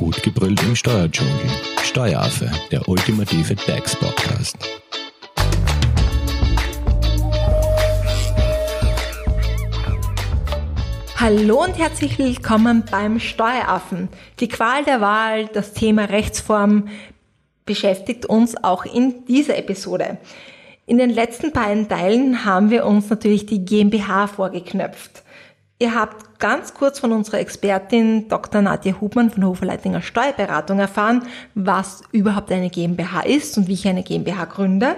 Gut gebrüllt im Steuerdschungel. Steueraffe, der ultimative DAX-Podcast. Hallo und herzlich willkommen beim Steueraffen. Die Qual der Wahl, das Thema Rechtsform beschäftigt uns auch in dieser Episode. In den letzten beiden Teilen haben wir uns natürlich die GmbH vorgeknöpft. Ihr habt ganz kurz von unserer Expertin Dr. Nadja Hubmann von Hoferleitinger Steuerberatung erfahren, was überhaupt eine GmbH ist und wie ich eine GmbH gründe.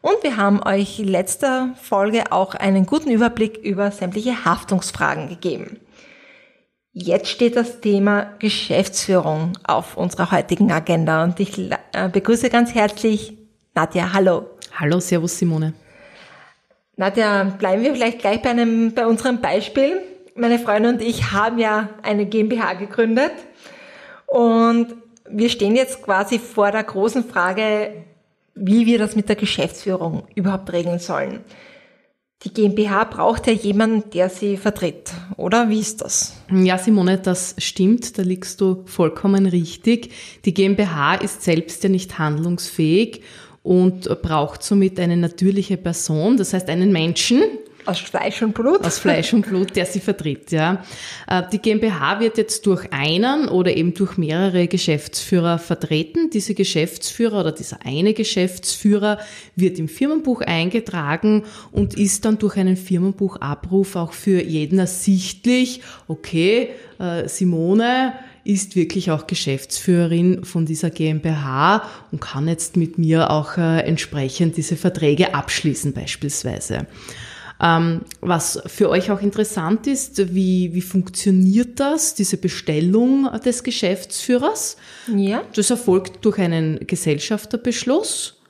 Und wir haben euch in letzter Folge auch einen guten Überblick über sämtliche Haftungsfragen gegeben. Jetzt steht das Thema Geschäftsführung auf unserer heutigen Agenda und ich äh, begrüße ganz herzlich Nadja. Hallo. Hallo, Servus Simone. Nadja, bleiben wir vielleicht gleich bei, einem, bei unserem Beispiel meine Freundin und ich haben ja eine GmbH gegründet und wir stehen jetzt quasi vor der großen Frage, wie wir das mit der Geschäftsführung überhaupt regeln sollen. Die GmbH braucht ja jemanden, der sie vertritt, oder? Wie ist das? Ja, Simone, das stimmt, da liegst du vollkommen richtig. Die GmbH ist selbst ja nicht handlungsfähig und braucht somit eine natürliche Person, das heißt einen Menschen, aus Fleisch und Blut? Aus Fleisch und Blut, der sie vertritt, ja. Äh, die GmbH wird jetzt durch einen oder eben durch mehrere Geschäftsführer vertreten. Diese Geschäftsführer oder dieser eine Geschäftsführer wird im Firmenbuch eingetragen und ist dann durch einen Firmenbuchabruf auch für jeden ersichtlich, okay, äh, Simone, ist wirklich auch Geschäftsführerin von dieser GmbH und kann jetzt mit mir auch äh, entsprechend diese Verträge abschließen beispielsweise. Ähm, was für euch auch interessant ist, wie, wie funktioniert das, diese Bestellung des Geschäftsführers? Ja. Das erfolgt durch einen Gesellschafterbeschluss.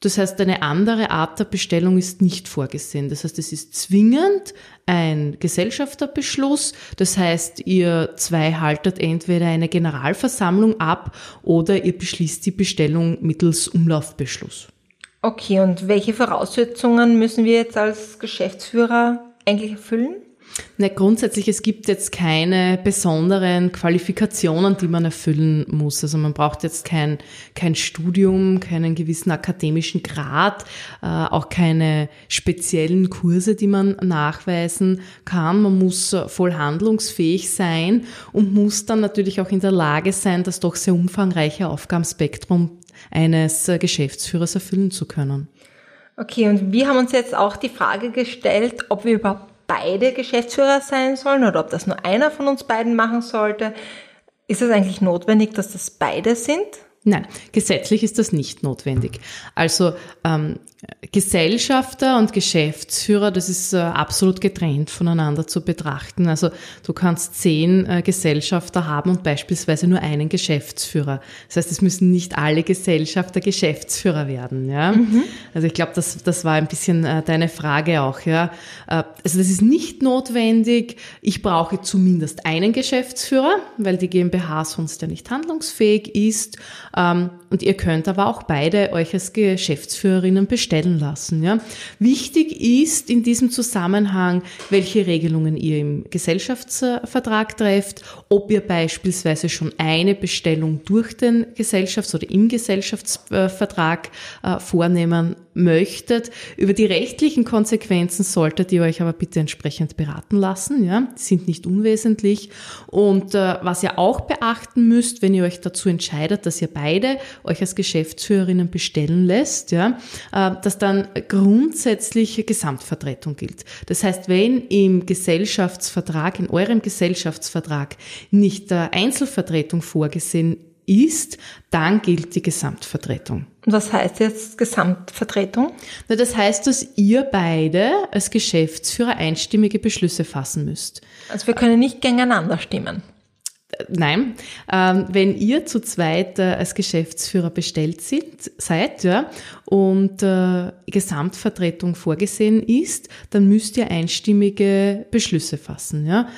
Das heißt, eine andere Art der Bestellung ist nicht vorgesehen. Das heißt, es ist zwingend ein Gesellschafterbeschluss. Das heißt, ihr zwei haltet entweder eine Generalversammlung ab oder ihr beschließt die Bestellung mittels Umlaufbeschluss. Okay, und welche Voraussetzungen müssen wir jetzt als Geschäftsführer eigentlich erfüllen? Na, grundsätzlich, es gibt jetzt keine besonderen Qualifikationen, die man erfüllen muss. Also man braucht jetzt kein, kein Studium, keinen gewissen akademischen Grad, äh, auch keine speziellen Kurse, die man nachweisen kann. Man muss voll handlungsfähig sein und muss dann natürlich auch in der Lage sein, das doch sehr umfangreiche Aufgabenspektrum eines äh, Geschäftsführers erfüllen zu können. Okay, und wir haben uns jetzt auch die Frage gestellt, ob wir überhaupt beide Geschäftsführer sein sollen oder ob das nur einer von uns beiden machen sollte. Ist es eigentlich notwendig, dass das beide sind? Nein, gesetzlich ist das nicht notwendig. Also ähm, Gesellschafter und Geschäftsführer, das ist äh, absolut getrennt voneinander zu betrachten. Also du kannst zehn äh, Gesellschafter haben und beispielsweise nur einen Geschäftsführer. Das heißt, es müssen nicht alle Gesellschafter Geschäftsführer werden. Ja? Mhm. Also ich glaube, das, das war ein bisschen äh, deine Frage auch. Ja? Also das ist nicht notwendig. Ich brauche zumindest einen Geschäftsführer, weil die GmbH sonst ja nicht handlungsfähig ist. Ähm, und ihr könnt aber auch beide euch als Geschäftsführerinnen bestellen lassen. Ja? Wichtig ist in diesem Zusammenhang, welche Regelungen ihr im Gesellschaftsvertrag trefft, ob ihr beispielsweise schon eine Bestellung durch den Gesellschafts- oder im Gesellschaftsvertrag äh, vornehmen möchtet. Über die rechtlichen Konsequenzen solltet ihr euch aber bitte entsprechend beraten lassen. Ja? Die sind nicht unwesentlich. Und äh, was ihr auch beachten müsst, wenn ihr euch dazu entscheidet, dass ihr beide euch als Geschäftsführerinnen bestellen lässt, ja, äh, dass dann grundsätzlich Gesamtvertretung gilt. Das heißt, wenn im Gesellschaftsvertrag, in eurem Gesellschaftsvertrag nicht Einzelvertretung vorgesehen ist, dann gilt die Gesamtvertretung. Was heißt jetzt Gesamtvertretung? Na, das heißt, dass ihr beide als Geschäftsführer einstimmige Beschlüsse fassen müsst. Also wir können nicht gegeneinander stimmen. Nein, ähm, wenn ihr zu zweit äh, als Geschäftsführer bestellt sind, seid ja, und äh, Gesamtvertretung vorgesehen ist, dann müsst ihr einstimmige Beschlüsse fassen. Ja.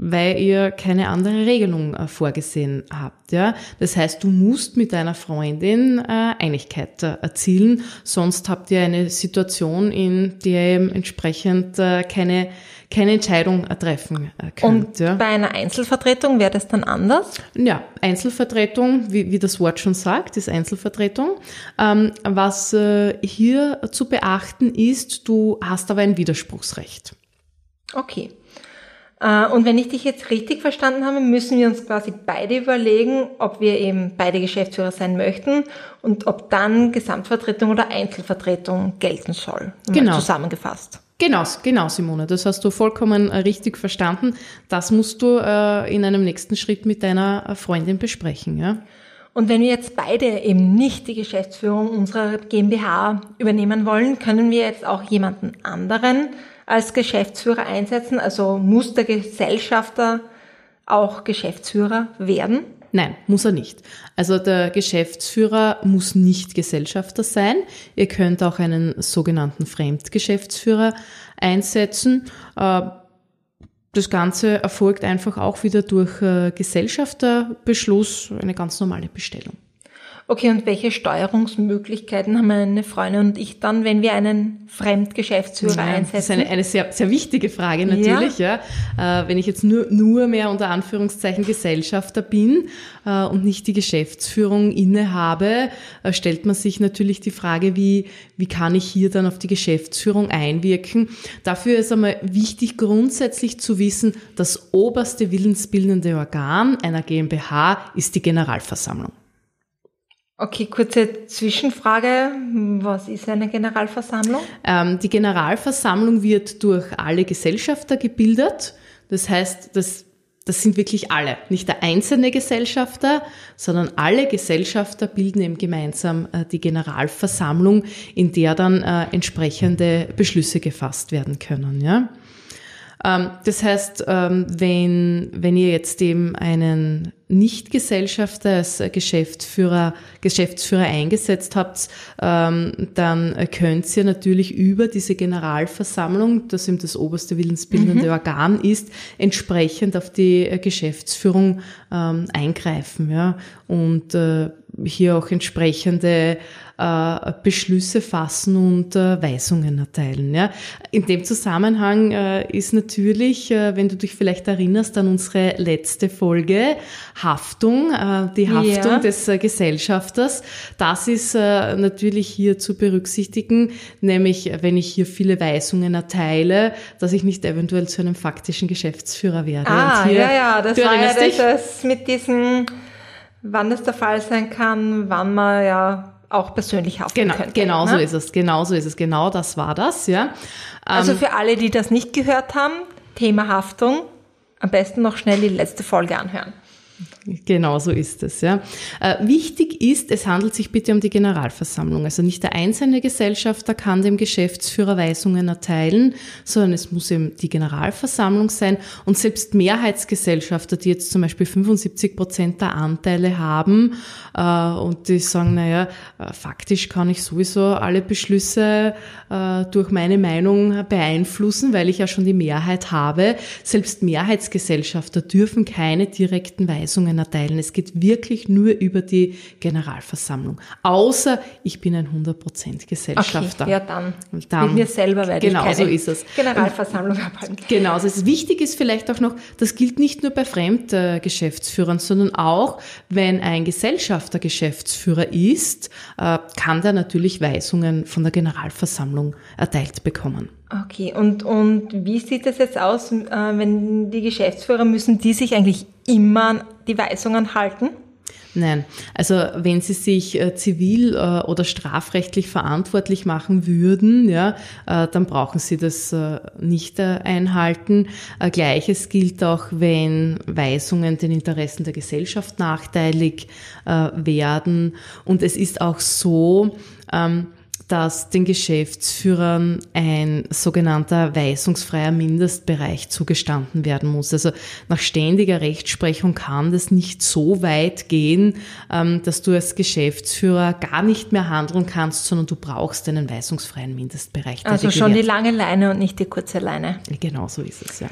Weil ihr keine andere Regelung äh, vorgesehen habt. Ja? Das heißt, du musst mit deiner Freundin äh, Einigkeit äh, erzielen, sonst habt ihr eine Situation, in der ihr entsprechend äh, keine keine Entscheidung äh, treffen äh, könnt. Und ja. bei einer Einzelvertretung wäre das dann anders? Ja, Einzelvertretung, wie, wie das Wort schon sagt, ist Einzelvertretung. Ähm, was hier zu beachten ist, du hast aber ein Widerspruchsrecht. Okay. Äh, und wenn ich dich jetzt richtig verstanden habe, müssen wir uns quasi beide überlegen, ob wir eben beide Geschäftsführer sein möchten und ob dann Gesamtvertretung oder Einzelvertretung gelten soll. Genau. Zusammengefasst. Genau, genau, Simone. Das hast du vollkommen äh, richtig verstanden. Das musst du äh, in einem nächsten Schritt mit deiner Freundin besprechen, ja. Und wenn wir jetzt beide eben nicht die Geschäftsführung unserer GmbH übernehmen wollen, können wir jetzt auch jemanden anderen als Geschäftsführer einsetzen? Also muss der Gesellschafter auch Geschäftsführer werden? Nein, muss er nicht. Also der Geschäftsführer muss nicht Gesellschafter sein. Ihr könnt auch einen sogenannten Fremdgeschäftsführer einsetzen. Äh, das Ganze erfolgt einfach auch wieder durch äh, Gesellschafterbeschluss, eine ganz normale Bestellung. Okay, und welche Steuerungsmöglichkeiten haben meine Freunde und ich dann, wenn wir einen Fremdgeschäftsführer ja, einsetzen? Das ist eine, eine sehr, sehr wichtige Frage natürlich. Ja. ja. Äh, wenn ich jetzt nur, nur mehr unter Anführungszeichen Gesellschafter bin äh, und nicht die Geschäftsführung innehabe, äh, stellt man sich natürlich die Frage, wie, wie kann ich hier dann auf die Geschäftsführung einwirken? Dafür ist einmal wichtig, grundsätzlich zu wissen, das oberste willensbildende Organ einer GmbH ist die Generalversammlung. Okay, kurze Zwischenfrage. Was ist eine Generalversammlung? Ähm, die Generalversammlung wird durch alle Gesellschafter gebildet. Das heißt, das, das sind wirklich alle. Nicht der einzelne Gesellschafter, sondern alle Gesellschafter bilden eben gemeinsam äh, die Generalversammlung, in der dann äh, entsprechende Beschlüsse gefasst werden können. Ja? Ähm, das heißt, ähm, wenn, wenn ihr jetzt eben einen Nicht-Gesellschafter als Geschäftsführer, Geschäftsführer eingesetzt habt, ähm, dann könnt ihr natürlich über diese Generalversammlung, das eben das oberste willensbildende mhm. Organ ist, entsprechend auf die Geschäftsführung eingreifen ja, und äh, hier auch entsprechende äh, Beschlüsse fassen und äh, Weisungen erteilen. Ja. In dem Zusammenhang äh, ist natürlich, äh, wenn du dich vielleicht erinnerst an unsere letzte Folge, Haftung, äh, die Haftung ja. des äh, Gesellschafters, das ist natürlich hier zu berücksichtigen, nämlich wenn ich hier viele Weisungen erteile, dass ich nicht eventuell zu einem faktischen Geschäftsführer werde. Ah, hier, ja, ja, das war ja das mit diesem, wann das der Fall sein kann, wann man ja auch persönlich haften genau, könnte. Genau ne? so ist es, genau so ist es, genau das war das, ja. Also ähm, für alle, die das nicht gehört haben, Thema Haftung, am besten noch schnell die letzte Folge anhören. Genau so ist es. Ja. Äh, wichtig ist, es handelt sich bitte um die Generalversammlung. Also nicht der einzelne Gesellschafter kann dem Geschäftsführer Weisungen erteilen, sondern es muss eben die Generalversammlung sein. Und selbst Mehrheitsgesellschafter, die jetzt zum Beispiel 75 Prozent der Anteile haben äh, und die sagen, naja, äh, faktisch kann ich sowieso alle Beschlüsse durch meine Meinung beeinflussen, weil ich ja schon die Mehrheit habe. Selbst Mehrheitsgesellschafter dürfen keine direkten Weisungen Weisungen erteilen. Es geht wirklich nur über die Generalversammlung. Außer ich bin ein 100% Gesellschafter. Okay, ja, dann. dann Mit mir selber werde genau ich keine so ist es. Generalversammlung abhalten. Genau, also es wichtig ist vielleicht auch noch, das gilt nicht nur bei Fremdgeschäftsführern, sondern auch, wenn ein Gesellschafter Geschäftsführer ist, äh, kann der natürlich Weisungen von der Generalversammlung erteilt bekommen. Okay, und, und wie sieht das jetzt aus, äh, wenn die Geschäftsführer müssen die sich eigentlich immer an die Weisungen halten? Nein, also wenn Sie sich äh, zivil äh, oder strafrechtlich verantwortlich machen würden, ja, dann brauchen Sie das nicht einhalten. Gleiches gilt auch, wenn Weisungen den Interessen der Gesellschaft nachteilig werden. Und es ist auch so, ähm, dass den Geschäftsführern ein sogenannter weisungsfreier Mindestbereich zugestanden werden muss. Also nach ständiger Rechtsprechung kann das nicht so weit gehen, ähm, dass du als Geschäftsführer gar nicht mehr handeln kannst, sondern du brauchst einen weisungsfreien Mindestbereich. Also schon die lange Leine und nicht die kurze Leine. Genau so ist es, ja.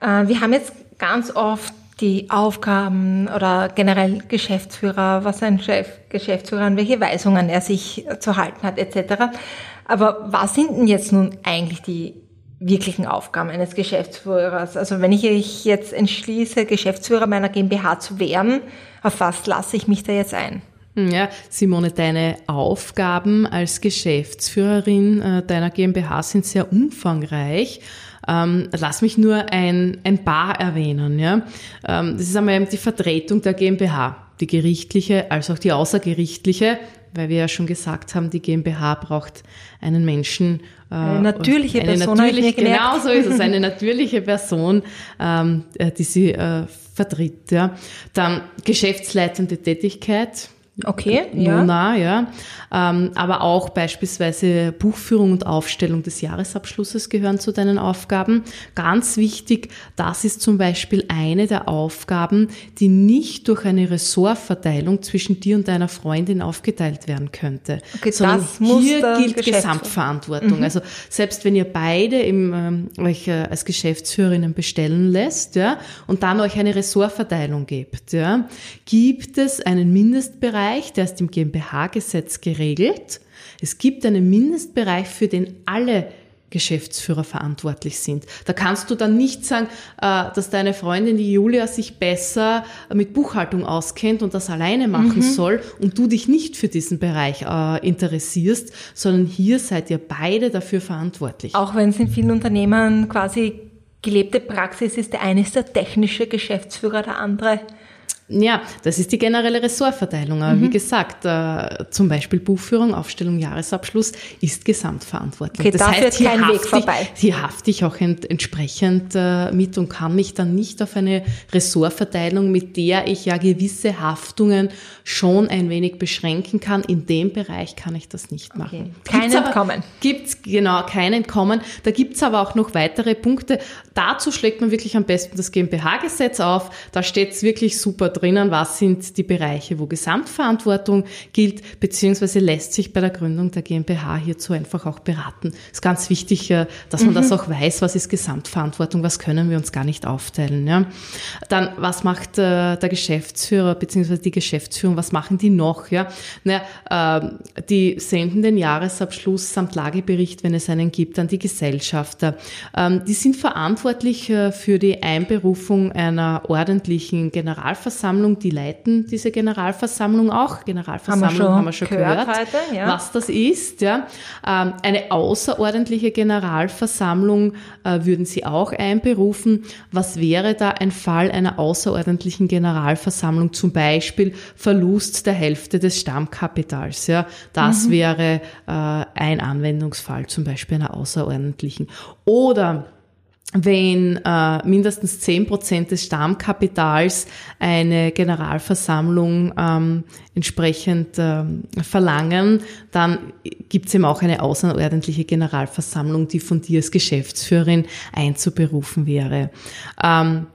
Äh, wir haben jetzt ganz oft die Aufgaben oder generell Geschäftsführer, was ein Chef, Geschäftsführer, an welche Weisungen er sich zu halten hat, etc. Aber was sind denn jetzt nun eigentlich die wirklichen Aufgaben eines Geschäftsführers? Also wenn ich jetzt entschließe, Geschäftsführer meiner GmbH zu werden, auf was lasse ich mich da jetzt ein? Ja, Simone, deine Aufgaben als Geschäftsführerin äh, deiner GmbH sind sehr umfangreich. Ähm, lass mich nur ein, ein paar erwähnen. Ja? Ähm, das ist einmal die Vertretung der GmbH, die gerichtliche als auch die außergerichtliche, weil wir ja schon gesagt haben, die GmbH braucht einen Menschen. Äh, eine natürliche eine Person. Natürlich, genau so ist es, eine natürliche Person, ähm, äh, die sie äh, vertritt. Ja. Dann geschäftsleitende Tätigkeit, Okay, Nona, ja. ja. Ähm, aber auch beispielsweise Buchführung und Aufstellung des Jahresabschlusses gehören zu deinen Aufgaben. Ganz wichtig, das ist zum Beispiel eine der Aufgaben, die nicht durch eine Ressortverteilung zwischen dir und deiner Freundin aufgeteilt werden könnte. Okay, sondern das muss hier gilt Gesamtverantwortung. Mhm. Also selbst wenn ihr beide im, ähm, euch äh, als Geschäftsführerinnen bestellen lässt, ja, und dann euch eine Ressortverteilung gebt, ja, gibt es einen Mindestbereich, Mindestbereich, der ist im GmbH-Gesetz geregelt. Es gibt einen Mindestbereich, für den alle Geschäftsführer verantwortlich sind. Da kannst du dann nicht sagen, äh, dass deine Freundin, die Julia, sich besser mit Buchhaltung auskennt und das alleine machen mhm. soll und du dich nicht für diesen Bereich äh, interessierst, sondern hier seid ihr beide dafür verantwortlich. Auch wenn es in vielen Unternehmen quasi gelebte Praxis ist, der eine ist der technische Geschäftsführer, der andere ja, das ist die generelle Ressortverteilung. Aber mhm. wie gesagt, äh, zum Beispiel Buchführung, Aufstellung, Jahresabschluss ist gesamtverantwortlich. Okay, das heißt, hier kein Weg vorbei. Ich, hier hafte ich auch ent, entsprechend äh, mit und kann mich dann nicht auf eine Ressortverteilung, mit der ich ja gewisse Haftungen schon ein wenig beschränken kann. In dem Bereich kann ich das nicht machen. Okay. Kein gibt's Entkommen. Aber, gibt's genau kein Entkommen. Da gibt's aber auch noch weitere Punkte. Dazu schlägt man wirklich am besten das GmbH-Gesetz auf. Da steht's wirklich super drinnen, was sind die Bereiche, wo Gesamtverantwortung gilt, beziehungsweise lässt sich bei der Gründung der GmbH hierzu einfach auch beraten. Es ist ganz wichtig, äh, dass man mhm. das auch weiß, was ist Gesamtverantwortung, was können wir uns gar nicht aufteilen. Ja. Dann, was macht äh, der Geschäftsführer beziehungsweise die Geschäftsführung, was machen die noch? Ja? Naja, äh, die senden den Jahresabschluss samt Lagebericht, wenn es einen gibt, an die Gesellschafter. Ähm, die sind verantwortlich äh, für die Einberufung einer ordentlichen Generalversammlung Generalversammlung, die leiten diese Generalversammlung auch. Generalversammlung haben wir schon, haben wir schon gehört, gehört heute, ja. was das ist. Ja. Ähm, eine außerordentliche Generalversammlung äh, würden Sie auch einberufen. Was wäre da ein Fall einer außerordentlichen Generalversammlung? Zum Beispiel Verlust der Hälfte des Stammkapitals. Ja. Das mhm. wäre äh, ein Anwendungsfall zum Beispiel einer außerordentlichen. Oder wenn äh, mindestens zehn Prozent des Stammkapitals eine Generalversammlung ähm, entsprechend ähm, verlangen, dann gibt's eben auch eine außerordentliche Generalversammlung, die von dir als Geschäftsführerin einzuberufen wäre. Ähm,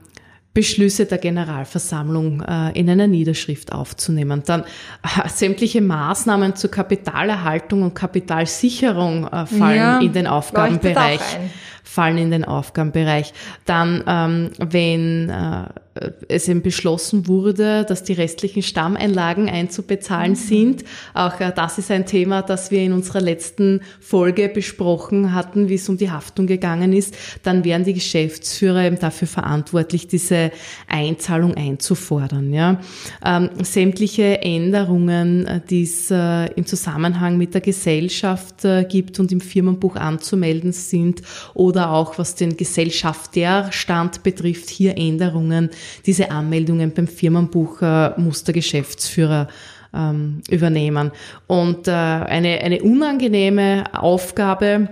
Beschlüsse der Generalversammlung äh, in einer Niederschrift aufzunehmen. Dann äh, sämtliche Maßnahmen zur Kapitalerhaltung und Kapitalsicherung äh, fallen ja, in den Aufgabenbereich fallen in den Aufgabenbereich. Dann, ähm, wenn äh, es eben beschlossen wurde, dass die restlichen Stammeinlagen einzubezahlen mhm. sind. Auch äh, das ist ein Thema, das wir in unserer letzten Folge besprochen hatten, wie es um die Haftung gegangen ist. Dann wären die Geschäftsführer eben dafür verantwortlich, diese Einzahlung einzufordern. Ja. Ähm, sämtliche Änderungen, äh, die es äh, im Zusammenhang mit der Gesellschaft äh, gibt und im Firmenbuch anzumelden sind oder auch was den Gesellschafterstand betrifft, hier Änderungen, diese Anmeldungen beim Firmenbuch äh, muss der Geschäftsführer ähm, übernehmen. Und äh, eine, eine unangenehme Aufgabe,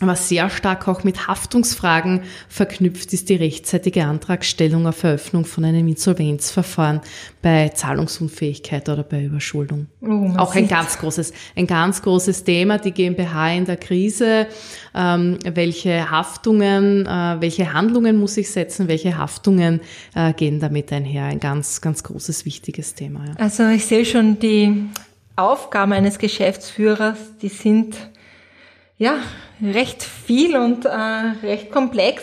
was sehr stark auch mit Haftungsfragen verknüpft ist die rechtzeitige Antragstellung auf Eröffnung von einem Insolvenzverfahren bei Zahlungsunfähigkeit oder bei Überschuldung. Oh, auch ein ganz großes, ein ganz großes Thema, die GmbH in der Krise. Ähm, welche Haftungen, äh, welche Handlungen muss ich setzen, welche Haftungen äh, gehen damit einher? Ein ganz, ganz großes, wichtiges Thema. Ja. Also ich sehe schon die Aufgaben eines Geschäftsführers, die sind ja, recht viel und äh, recht komplex.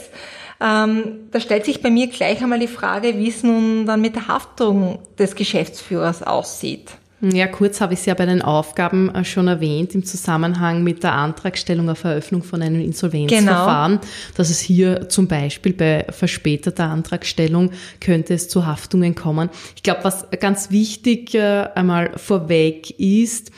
Ähm, da stellt sich bei mir gleich einmal die Frage, wie es nun dann mit der Haftung des Geschäftsführers aussieht. Ja, kurz habe ich es ja bei den Aufgaben äh, schon erwähnt im Zusammenhang mit der Antragstellung auf Eröffnung von einem Insolvenzverfahren, genau. dass es hier zum Beispiel bei verspäteter Antragstellung könnte es zu Haftungen kommen. Ich glaube, was ganz wichtig äh, einmal vorweg ist,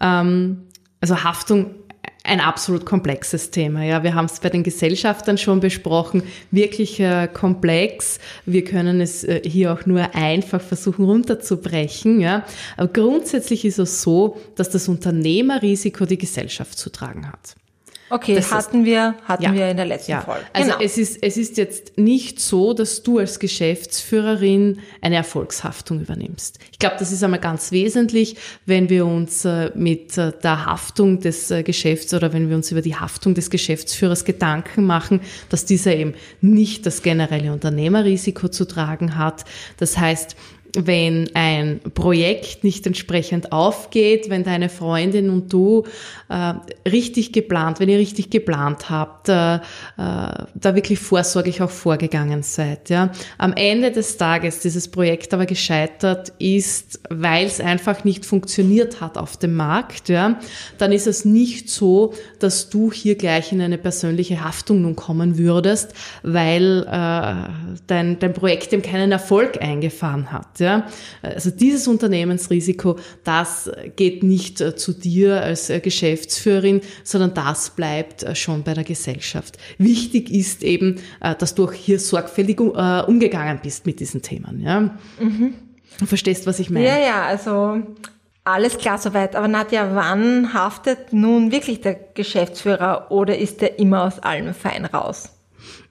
ähm, also Haftung ein absolut komplexes Thema. Ja, wir haben es bei den Gesellschaftern schon besprochen, wirklich äh, komplex. Wir können es äh, hier auch nur einfach versuchen runterzubrechen. Ja, aber grundsätzlich ist es so, dass das Unternehmerrisiko die Gesellschaft zu tragen hat. Okay, das hatten wir, hatten ja, wir in der letzten ja. Folge. Also genau. es ist, es ist jetzt nicht so, dass du als Geschäftsführerin eine Erfolgshaftung übernimmst. Ich glaube, das ist einmal ganz wesentlich, wenn wir uns äh, mit äh, der Haftung des äh, Geschäfts oder wenn wir uns über die Haftung des Geschäftsführers Gedanken machen, dass dieser eben nicht das generelle Unternehmerrisiko zu tragen hat. Das heißt, wenn ein Projekt nicht entsprechend aufgeht, wenn deine Freundin und du äh, richtig geplant, wenn ihr richtig geplant habt, äh, äh, da wirklich vorsorglich auch vorgegangen seid. Ja. Am Ende des Tages dieses Projekt aber gescheitert ist, weil es einfach nicht funktioniert hat auf dem Markt, ja, dann ist es nicht so, dass du hier gleich in eine persönliche Haftung nun kommen würdest, weil äh, dein, dein Projekt eben keinen Erfolg eingefahren hat. Ja? Also dieses Unternehmensrisiko, das geht nicht äh, zu dir als äh, Geschäftsführerin, sondern das bleibt äh, schon bei der Gesellschaft. Wichtig ist eben, dass du auch hier sorgfältig umgegangen bist mit diesen Themen. Ja? Mhm. Du verstehst, was ich meine? Ja, ja, also alles klar soweit. Aber Nadja, wann haftet nun wirklich der Geschäftsführer oder ist der immer aus allem fein raus?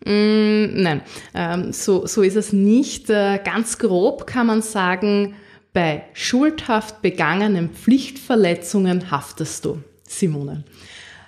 Mm, nein, ähm, so, so ist es nicht. Äh, ganz grob kann man sagen, bei schuldhaft begangenen Pflichtverletzungen haftest du, Simone.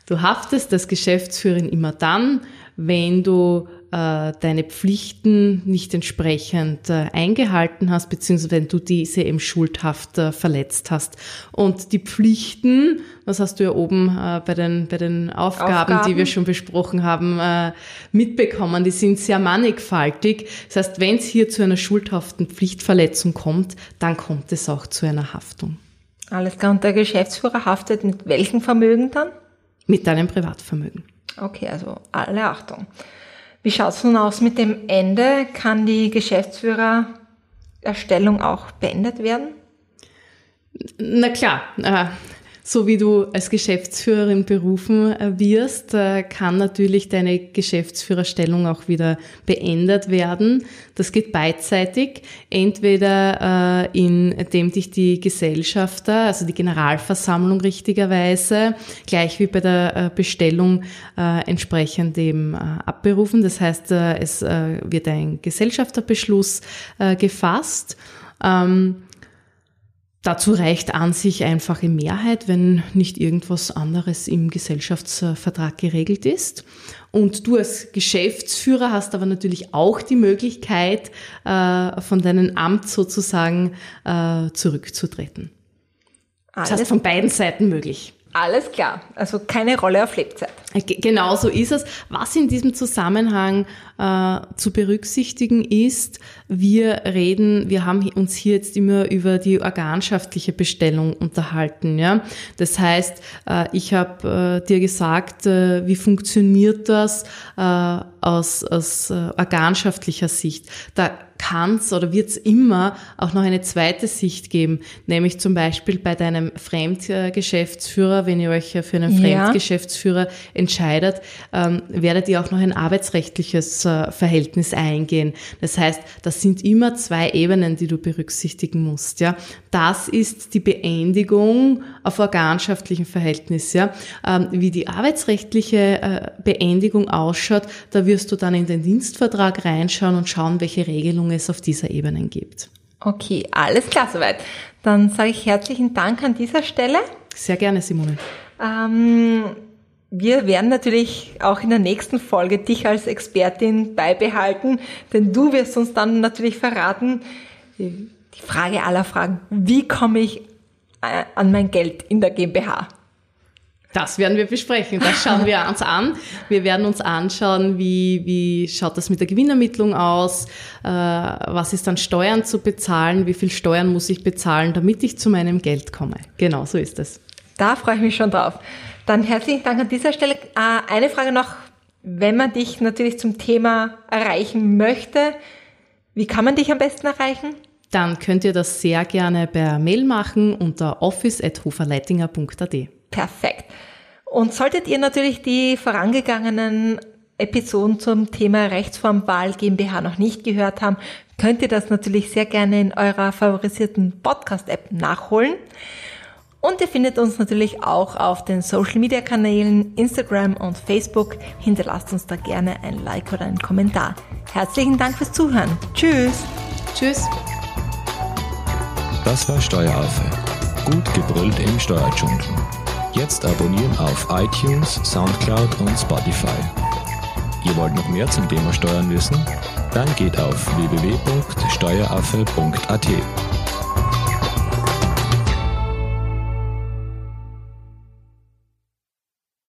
Du haftest als Geschäftsführerin immer dann, wenn du deine Pflichten nicht entsprechend äh, eingehalten hast, beziehungsweise wenn du diese eben schuldhaft äh, verletzt hast. Und die Pflichten, das hast du ja oben äh, bei den, bei den Aufgaben, Aufgaben, die wir schon besprochen haben, äh, mitbekommen, die sind sehr mannigfaltig. Das heißt, wenn es hier zu einer schuldhaften Pflichtverletzung kommt, dann kommt es auch zu einer Haftung. Alles klar. Und der Geschäftsführer haftet mit welchem Vermögen dann? Mit deinem Privatvermögen. Okay, also alle Achtung. Wie schaut es nun aus mit dem Ende? Kann die Geschäftsführererstellung auch beendet werden? Na klar, äh, so wie du als Geschäftsführerin berufen äh, wirst, äh, kann natürlich deine Geschäftsführerstellung auch wieder beendet werden. Das geht beidseitig. Entweder äh, indem dich die Gesellschafter, also die Generalversammlung richtigerweise, gleich wie bei der Bestellung entsprechend eben abberufen. Das heißt, es wird ein Gesellschafterbeschluss gefasst. Ähm, Dazu reicht an sich einfache Mehrheit, wenn nicht irgendwas anderes im Gesellschaftsvertrag geregelt ist. Und du als Geschäftsführer hast aber natürlich auch die Möglichkeit, äh, von deinem Amt sozusagen äh, zurückzutreten. Das heißt von beiden Seiten möglich. Alles klar, also keine Rolle auf Lebzeit. Äh, genau so ist es. Was in diesem Zusammenhang äh, zu berücksichtigen ist, wir reden, wir haben uns hier jetzt immer über die organschaftliche Bestellung unterhalten. Ja? Das heißt, äh, ich habe äh, dir gesagt, äh, wie funktioniert das äh, aus, aus organschaftlicher Sicht. Da kann es oder wird es immer auch noch eine zweite Sicht geben, nämlich zum Beispiel bei deinem Fremdgeschäftsführer, wenn ihr euch für einen Fremdgeschäftsführer entscheidet, ähm, werdet ihr auch noch ein arbeitsrechtliches äh, Verhältnis eingehen. Das heißt, das sind immer zwei Ebenen, die du berücksichtigen musst. Ja, das ist die Beendigung auf organschaftlichen Verhältnis. Ja, ähm, wie die arbeitsrechtliche äh, Beendigung ausschaut, da wirst du dann in den Dienstvertrag reinschauen und schauen, welche Regelungen es auf dieser Ebene gibt. Okay, alles klar soweit. Dann sage ich herzlichen Dank an dieser Stelle. Sehr gerne, Simone. Ähm, wir werden natürlich auch in der nächsten Folge dich als Expertin beibehalten, denn du wirst uns dann natürlich verraten, die Frage aller Fragen, wie komme ich äh, an mein Geld in der GmbH? Das werden wir besprechen. Das schauen wir uns an. Wir werden uns anschauen, wie, wie schaut das mit der Gewinnermittlung aus, äh, was ist dann Steuern zu bezahlen, wie viel Steuern muss ich bezahlen, damit ich zu meinem Geld komme. Genau, so ist es. Da freue ich mich schon drauf. Dann herzlichen Dank an dieser Stelle. Äh, eine Frage noch, wenn man dich natürlich zum Thema erreichen möchte, wie kann man dich am besten erreichen? Dann könnt ihr das sehr gerne per Mail machen unter office.hoferleitinger.at. Perfekt. Und solltet ihr natürlich die vorangegangenen Episoden zum Thema Rechtsformwahl GmbH noch nicht gehört haben, könnt ihr das natürlich sehr gerne in eurer favorisierten Podcast-App nachholen. Und ihr findet uns natürlich auch auf den Social Media Kanälen Instagram und Facebook. Hinterlasst uns da gerne ein Like oder einen Kommentar. Herzlichen Dank fürs Zuhören. Tschüss. Tschüss. Das war Steueraffe. Gut gebrüllt im Steuerdschungel. Jetzt abonnieren auf iTunes, Soundcloud und Spotify. Ihr wollt noch mehr zum Thema Steuern wissen? Dann geht auf www.steueraffe.at.